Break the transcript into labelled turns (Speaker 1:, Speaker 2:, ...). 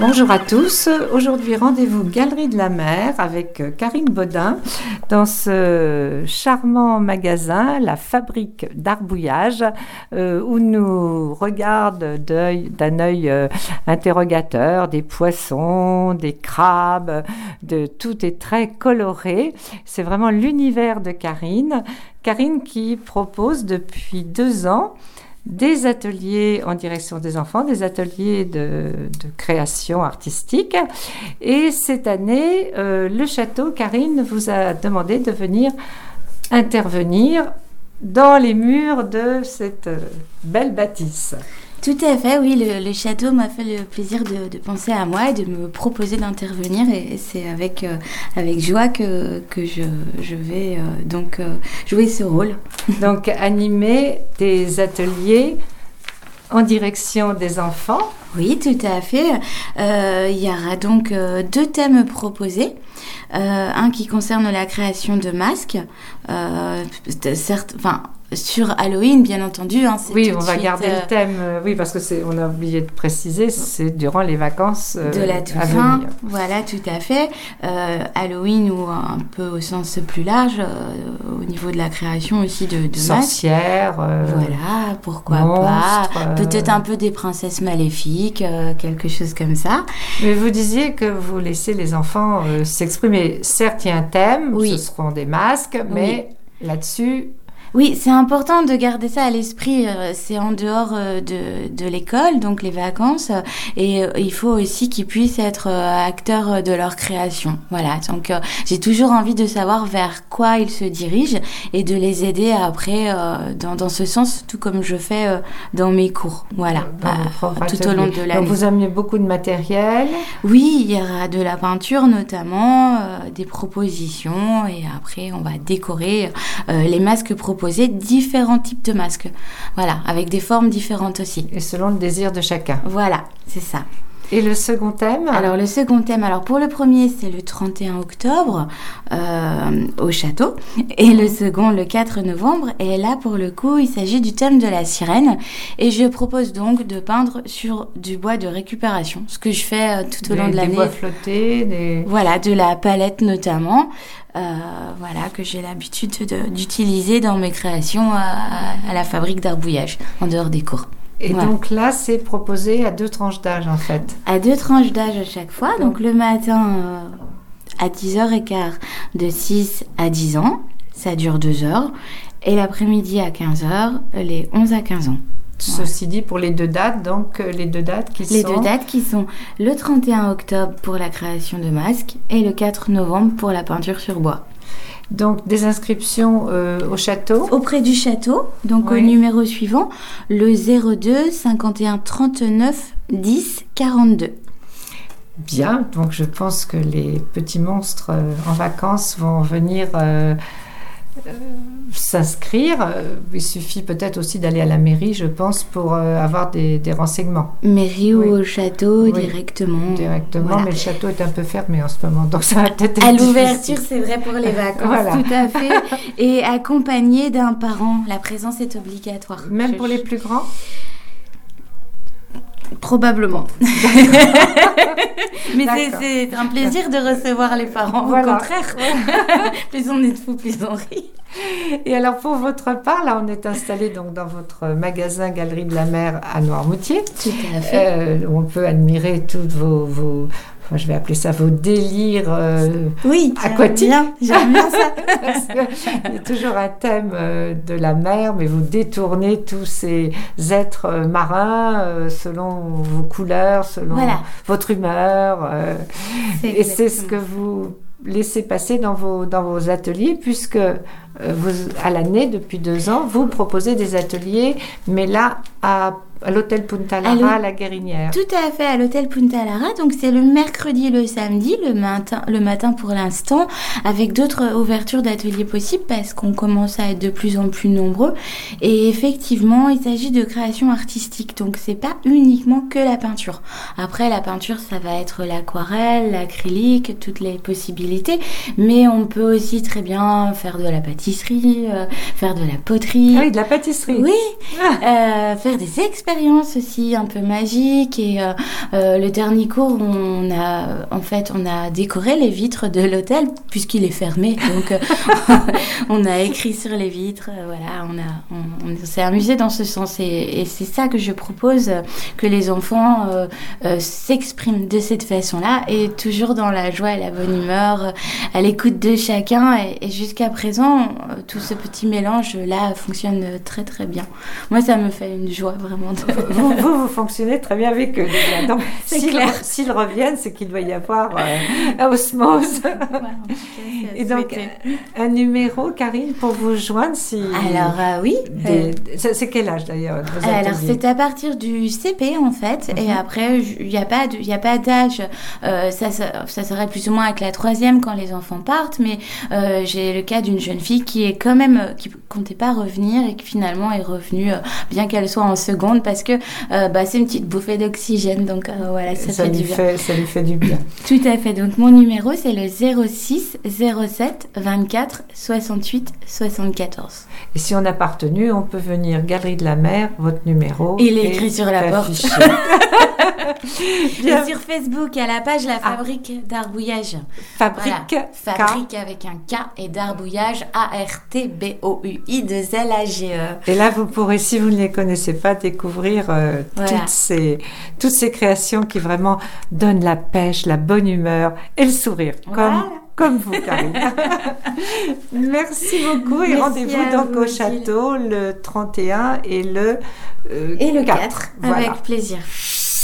Speaker 1: Bonjour à tous. Aujourd'hui, rendez-vous Galerie de la Mer avec euh, Karine Baudin dans ce charmant magasin, la Fabrique d'Arbouillage, euh, où nous regarde d'un œil euh, interrogateur des poissons, des crabes, de tout est très coloré. C'est vraiment l'univers de Karine. Karine qui propose depuis deux ans des ateliers en direction des enfants, des ateliers de, création artistique. Et cette année, euh, le château, Karine vous a demandé de venir intervenir dans les murs de cette euh, belle bâtisse.
Speaker 2: Tout à fait, oui. Le, château m'a fait le plaisir de, penser à moi et de me proposer d'intervenir. Et, c'est avec, euh, avec joie que, que je, je vais euh, donc euh, jouer ce rôle.
Speaker 1: Donc animer des ateliers en direction des enfants.
Speaker 2: Oui, tout à fait. il y aura donc deux thèmes proposés. un qui concerne la création de masques. certes, enfin, sur Halloween, bien entendu. Hein,
Speaker 1: oui, on va garder le euh, thème. Euh, oui, parce que c'est, on a oublié de préciser, c'est durant les vacances
Speaker 2: euh, de la Toussaint. Voilà, tout à fait. Halloween ou un peu au sens plus large, au niveau de la création aussi de, de
Speaker 1: sorcières.
Speaker 2: voilà, pourquoi pas. Peut-être un peu des princesses maléfiques, quelque chose comme ça.
Speaker 1: Mais vous disiez que vous laissez les enfants s'exprimer. Certes, il y a un thème, oui. ce seront des masques, mais là-dessus,
Speaker 2: oui, c'est important de garder ça à l'esprit. Euh, c'est en dehors euh, de, de l'école, donc les vacances, et euh, il faut aussi qu'ils puissent être acteurs de leur création. Voilà, donc j'ai toujours envie de savoir vers quoi ils se dirigent et de les aider après dans, dans ce sens, tout comme je fais dans mes cours. Voilà,
Speaker 1: tout au long de l'année. Donc vous amenez beaucoup de matériel
Speaker 2: Oui, il y aura de la peinture notamment, des propositions, et après on va décorer les masques proposés proposer différents types de masques. Voilà, avec des formes différentes aussi.
Speaker 1: Et selon le désir de chacun.
Speaker 2: Voilà, c'est ça.
Speaker 1: Et le second thème?
Speaker 2: Alors le second thème, alors pour le premier c'est le 31 octobre euh, au château et le second le 4 novembre et là pour le coup il s'agit du thème de la sirène et je propose donc de peindre sur du bois de récupération, ce que je fais euh, tout au long de l'année. Des
Speaker 1: bois flottés, des...
Speaker 2: Voilà, de la palette notamment. Euh, voilà, que j'ai l'habitude d'utiliser dans mes créations à, à la fabrique d'arbouillage, en dehors des cours.
Speaker 1: Et donc là, c'est proposé à deux tranches d'âge en fait.
Speaker 2: À deux tranches d'âge à chaque fois. Donc, le matin euh, à 10h15 de 6 à 10 ans, ça dure deux heures. Et l'après-midi à 15h, les 11 à 15 ans.
Speaker 1: Ceci dit pour les deux dates, donc euh, les deux dates qui
Speaker 2: sont... Les deux dates qui sont le 31 octobre pour la création de masques et le 4 novembre pour la peinture sur bois.
Speaker 1: Donc des inscriptions euh, au château
Speaker 2: Auprès du château, donc au numéro suivant, le 02 51 39 10 42.
Speaker 1: Bien, donc je pense que les petits monstres euh, en vacances vont venir euh, s'inscrire. Euh, il suffit peut-être aussi d'aller à la mairie, je pense, pour euh, avoir des, renseignements.
Speaker 2: Mairie ou au château directement.
Speaker 1: Directement, mais le château est un peu fermé en ce moment, donc ça va peut-être être
Speaker 2: À l'ouverture, c'est vrai pour les vacances, tout à fait. Et accompagné d'un parent, la présence est obligatoire.
Speaker 1: Même pour les plus grands?
Speaker 2: Probablement. Mais c'est un plaisir de recevoir les parents, au contraire. plus on est de fous, plus on rit.
Speaker 1: Et alors pour votre part, là on est installé donc dans votre magasin Galerie de la Mer à Noirmoutier.
Speaker 2: Tout à fait.
Speaker 1: Euh, on peut admirer toutes vos, vos, je vais appeler ça vos délires euh,
Speaker 2: oui,
Speaker 1: aquatiques.
Speaker 2: J'aime bien, ça.
Speaker 1: Il y a toujours un thème euh, de la mer, mais vous détournez tous ces êtres euh, marins selon vos couleurs, selon votre humeur. et c'est ce que vous laissez passer dans vos, dans vos ateliers, puisque vous, à l'année, depuis deux ans, vous proposez des ateliers, mais là, à à l'hôtel Punta Lara, à, la Guérinière.
Speaker 2: Tout à fait, à l'hôtel Punta Lara. Donc c'est le mercredi et le samedi, le matin, le matin pour l'instant, avec d'autres ouvertures d'ateliers possibles parce qu'on commence à être de plus en plus nombreux. Et effectivement, il s'agit de création artistique. Donc c'est pas uniquement que la peinture. Après, la peinture, ça va être l'aquarelle, l'acrylique, toutes les possibilités. Mais on peut aussi très bien faire de la pâtisserie pâtisserie, faire de la poterie.
Speaker 1: Ah oui, de la pâtisserie.
Speaker 2: Oui, ah. faire des expériences aussi un peu magiques. Et le dernier cours, on a en fait on a décoré les vitres de l'hôtel puisqu'il est fermé. Donc on a écrit sur les vitres. voilà, on a on, s'est amusé dans ce sens et, et c'est ça que je propose que les enfants s'expriment de cette façon-là et toujours dans la joie et la bonne humeur, à l'écoute de chacun. Et, jusqu'à présent, euh, tout ce petit mélange-là fonctionne très très bien. Moi, ça me fait une joie vraiment.
Speaker 1: Vous, vous, fonctionnez très bien avec eux. Donc, s'ils reviennent, c'est qu'il doit y avoir euh, osmose. et donc, un numéro, Karine, pour vous joindre si.
Speaker 2: Alors, euh, oui.
Speaker 1: C'est quel âge d'ailleurs
Speaker 2: Alors, c'est à partir du CP en fait. Et mhm. après, il n'y a pas d'âge. Euh, ça, ça, serait plus ou moins avec la troisième quand les enfants partent, mais euh, j'ai le cas d'une jeune fille qui est quand même, euh, qui comptait pas revenir et qui finalement est revenue, bien qu'elle soit en seconde, parce que bah, c'est une petite bouffée d'oxygène, donc voilà, ça,
Speaker 1: ça
Speaker 2: fait
Speaker 1: du
Speaker 2: bien.
Speaker 1: ça lui fait du bien.
Speaker 2: Tout à fait. Donc mon numéro c'est le 06 07 24 68 74.
Speaker 1: Et si on n'a pas retenu, on peut venir Galerie de la Mer, votre numéro.
Speaker 2: Il est écrit sur la porte. Et sur Facebook, à la page La ah. Fabrique d'Arbouillage.
Speaker 1: Fabrique.
Speaker 2: Fabrique avec un K et d'Arbouillage A-R-T-B-O-U-I de L-A-G-E.
Speaker 1: Et là, vous pourrez, si vous ne les connaissez pas, découvrir euh, toutes, ces, toutes ces créations qui vraiment donnent la pêche, la bonne humeur et le sourire. Comme comme vous, Karine. Merci beaucoup et rendez-vous donc au château le 31 et le,
Speaker 2: euh, et le 4. avec plaisir.